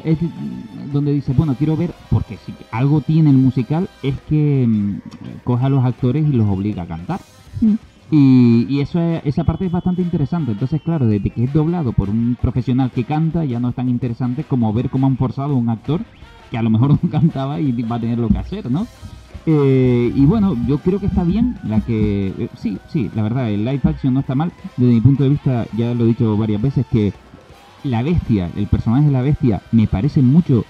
es mm, donde dice, bueno, quiero ver, porque si algo tiene el musical es que mm, coge a los actores y los obliga a cantar. Mm. Y, y eso es- esa parte es bastante interesante. Entonces, claro, desde que es doblado por un profesional que canta, ya no es tan interesante como ver cómo han forzado a un actor que a lo mejor (laughs) no cantaba y va a tener lo que hacer, ¿no? Eh, y bueno, yo creo que está bien la que... eh, sí, sí, la verdad, el live action no está mal. Desde mi punto de vista, ya lo he dicho varias veces, que la bestia, el personaje de la bestia, me parece mucho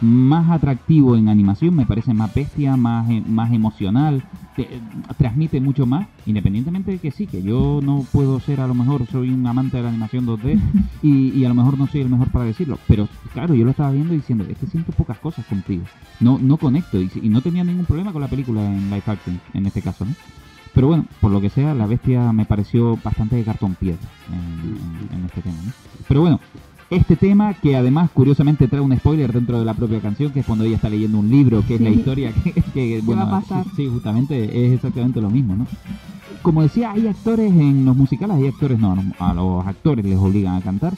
más atractivo en animación, me parece más bestia, más, eh, más emocional, te- eh, transmite mucho más, independientemente de que sí, que yo no puedo ser, a lo mejor soy un amante de la animación 2D (laughs) y, y a lo mejor no soy el mejor para decirlo, pero claro, yo lo estaba viendo diciendo, es que siento pocas cosas contigo, no, no conecto y, y no tenía ningún problema con la película en live action, en este caso, ¿no? Pero bueno, por lo que sea, la bestia me pareció bastante de cartón piedra en, en- en este tema, ¿no? Pero bueno, este tema que además curiosamente trae un spoiler dentro de la propia canción, que es cuando ella está leyendo un libro, que es la historia que, que, bueno, va a pasar? sí, justamente es exactamente lo mismo, ¿no? Como decía, hay actores en los musicales, hay actores, no, no, a los actores les obligan a cantar,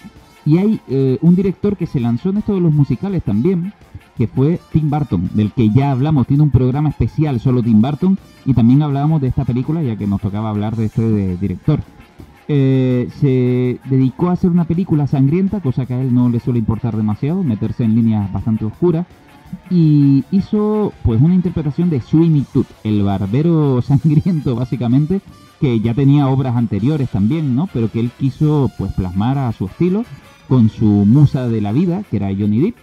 y hay eh, un director que se lanzó en esto de los musicales también, que fue Tim Burton, del que ya hablamos, tiene un programa especial solo Tim Burton, y también hablábamos de esta película, ya que nos tocaba hablar de este de- director. Eh, se dedicó a hacer una película sangrienta, cosa que a él no le suele importar demasiado, meterse en líneas bastante oscuras, y hizo pues una interpretación de Sweeney Todd, el barbero (laughs) sangriento básicamente, que ya tenía obras anteriores también, ¿no? Pero que él quiso pues plasmar a su estilo con su musa de la vida, que era Johnny Depp,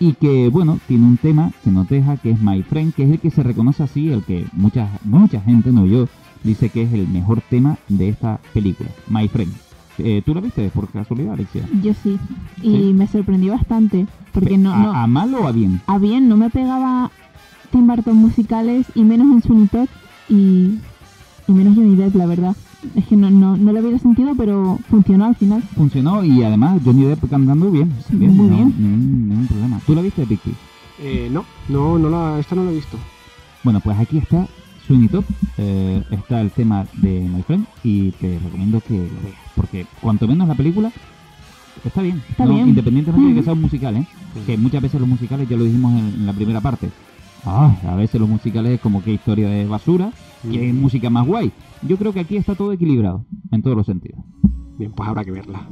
y que bueno, tiene un tema que nos deja, que es My Friend, que es el que se reconoce así, el que mucha, mucha gente, no yo, dice que es el mejor tema de esta película, My Friend. Eh, ¿Tú lo viste por casualidad, Alexia? Yo sí. Y ¿Sí? me sorprendió bastante. Porque no, ¿A, no, a mal o a bien? a bien, no me pegaba Tim Burton musicales y menos en Sweeney Todd y, y menos Johnny Depp, la verdad. Es que no, no, no le había sentido, pero funcionó al final. Funcionó y además Johnny Depp cantando bien. bien Muy no, bien. ¿Tú la viste, Vicky? Eh, no, no, no la, esta no la he visto. Bueno, pues aquí está Sweeney Todd, eh, está el tema de My Friend y te recomiendo que lo veas, porque cuanto menos la película está bien. Está ¿no? bien. Independientemente de que Mm. sea un musical, ¿eh? Que muchas veces los musicales, ya lo dijimos en, en la primera parte, ah, a veces los musicales es como que historia de basura y hay música más guay. Yo creo que aquí está todo equilibrado, en todos los sentidos. Bien, pues habrá que verla.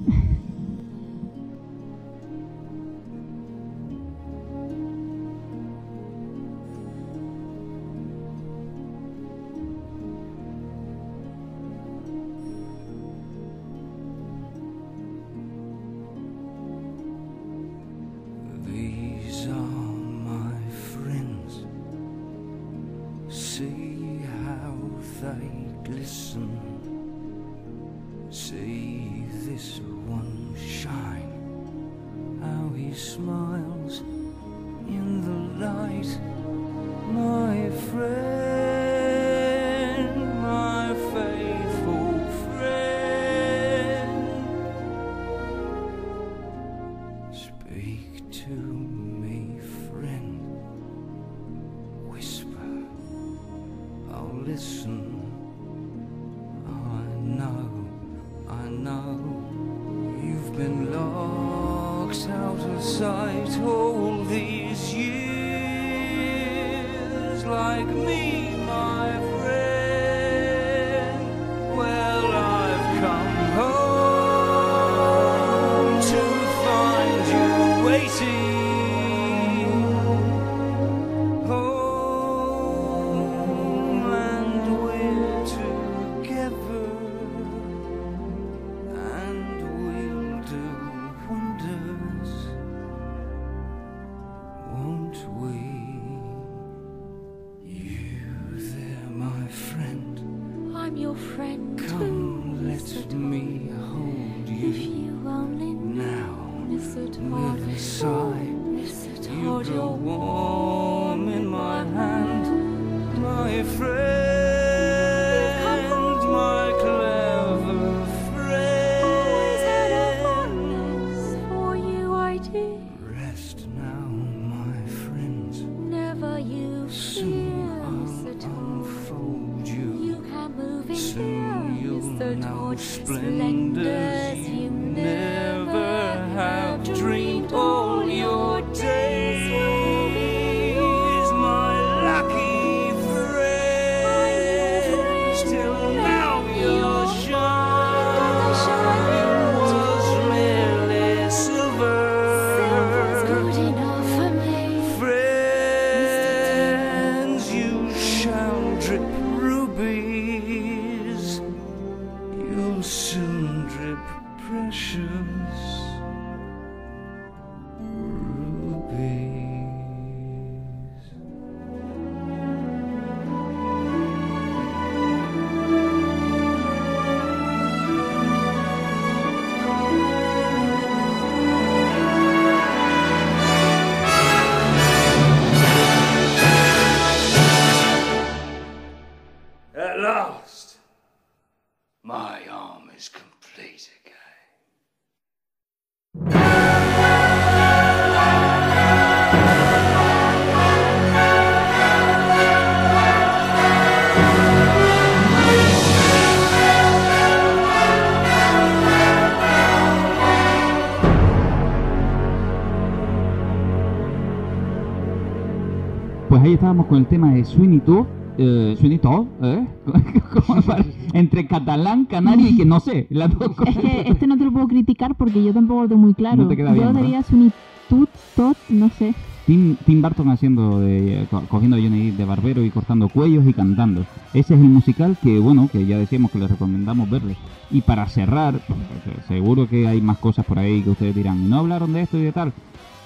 Con el tema de Sweeney Todd, eh, Sweeney Todd, ¿eh? (laughs) (laughs) Entre catalán, canario y que no sé, las dos Es cosas. que este no te lo puedo criticar porque yo tampoco lo tengo muy claro. No te queda yo bien, ¿verdad? diría Sunitud, Tot, no sé. Tim, Tim Burton haciendo de, co- cogiendo a Johnny de barbero y cortando cuellos y cantando. Ese es el musical que, bueno, que ya decíamos que les recomendamos verle. Y para cerrar, (laughs) seguro que hay más cosas por ahí que ustedes dirán, no hablaron de esto y de tal.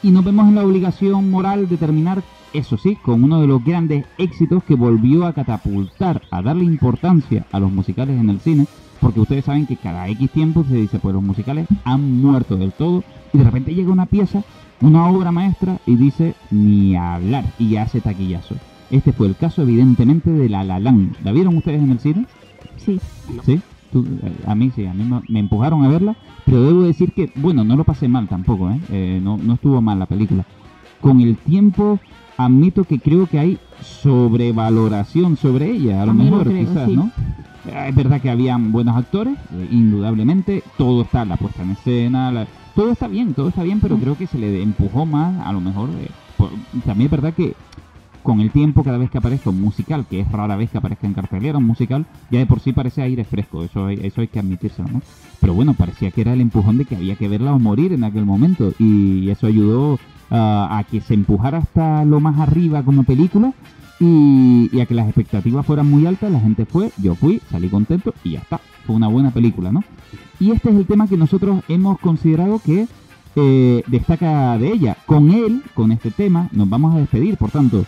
Y nos vemos en la obligación moral de terminar, eso sí, con uno de los grandes éxitos que volvió a catapultar, a darle importancia a los musicales en el cine, porque ustedes saben que cada X tiempo se dice, pues los musicales han muerto del todo, y de repente llega una pieza, una obra maestra, y dice, ni hablar, y hace taquillazo. Este fue el caso, evidentemente, de La La Land. ¿La vieron ustedes en el cine? Sí. ¿Sí? Tú- a mí sí, a mí me, me empujaron a verla, pero debo decir que, bueno, no lo pasé mal tampoco, ¿eh? Eh, no, no estuvo mal la película. Con el tiempo, admito que creo que hay sobrevaloración sobre ella, a lo mejor, creo, quizás, sí. ¿no? Eh, Es verdad que habían buenos actores, eh, indudablemente. Todo está, la puesta en escena, la- todo está bien, todo está bien, pero creo que se le empujó más, a lo mejor. eh, por- también es verdad que con el tiempo, cada vez que aparezca un musical, que es rara vez que aparezca en cartelera un musical, ya de por sí parece aire fresco, eso hay, eso hay que admitírselo, ¿no? Pero bueno, parecía que era el empujón de que había que verla o morir en aquel momento, y eso ayudó ah, a que se empujara hasta lo más arriba como película, y, y a que las expectativas fueran muy altas, la gente fue, yo fui, salí contento, y ya está, fue una buena película, ¿no? Y este es el tema que nosotros hemos considerado que eh, destaca de ella. Con él, con este tema, nos vamos a despedir. Por tanto,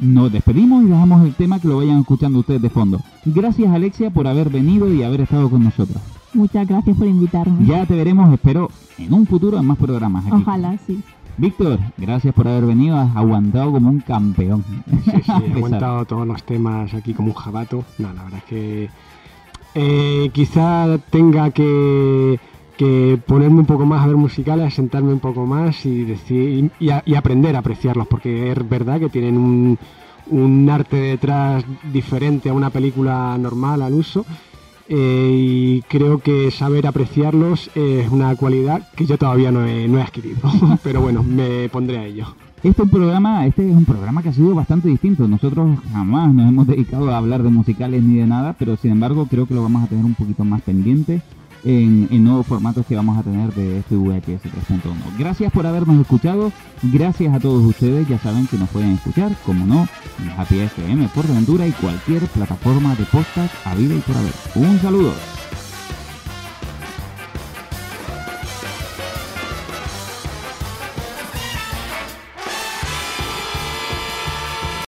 nos despedimos y dejamos el tema que lo vayan escuchando ustedes de fondo. Gracias Alexia por haber venido y haber estado con nosotros. Muchas gracias por invitarme. Ya te veremos, espero, en un futuro en más programas aquí. Ojalá, sí. Víctor, gracias por haber venido, has aguantado como un campeón. Sí, sí, (laughs) he aguantado todos los temas aquí como un jabato. No, la verdad es que eh, quizá tenga que, que ponerme un poco más a ver musicales, sentarme un poco más y decir y, a- y aprender a apreciarlos, porque es verdad que tienen un, un arte detrás diferente a una película normal al uso. Eh, y creo que saber apreciarlos es una cualidad que yo todavía no he, no he adquirido, (laughs) pero bueno, me pondré a ello. Este, programa, este es un programa que ha sido bastante distinto. Nosotros jamás nos hemos dedicado a hablar de musicales ni de nada, pero sin embargo creo que lo vamos a tener un poquito más pendiente en, nuevos formatos que vamos a tener de este VHS 3.1. Gracias por habernos escuchado, gracias a todos ustedes, ya saben que nos pueden escuchar, como no, en Happy FM, Ventura y cualquier plataforma de podcast a vida y por haber. Un saludo.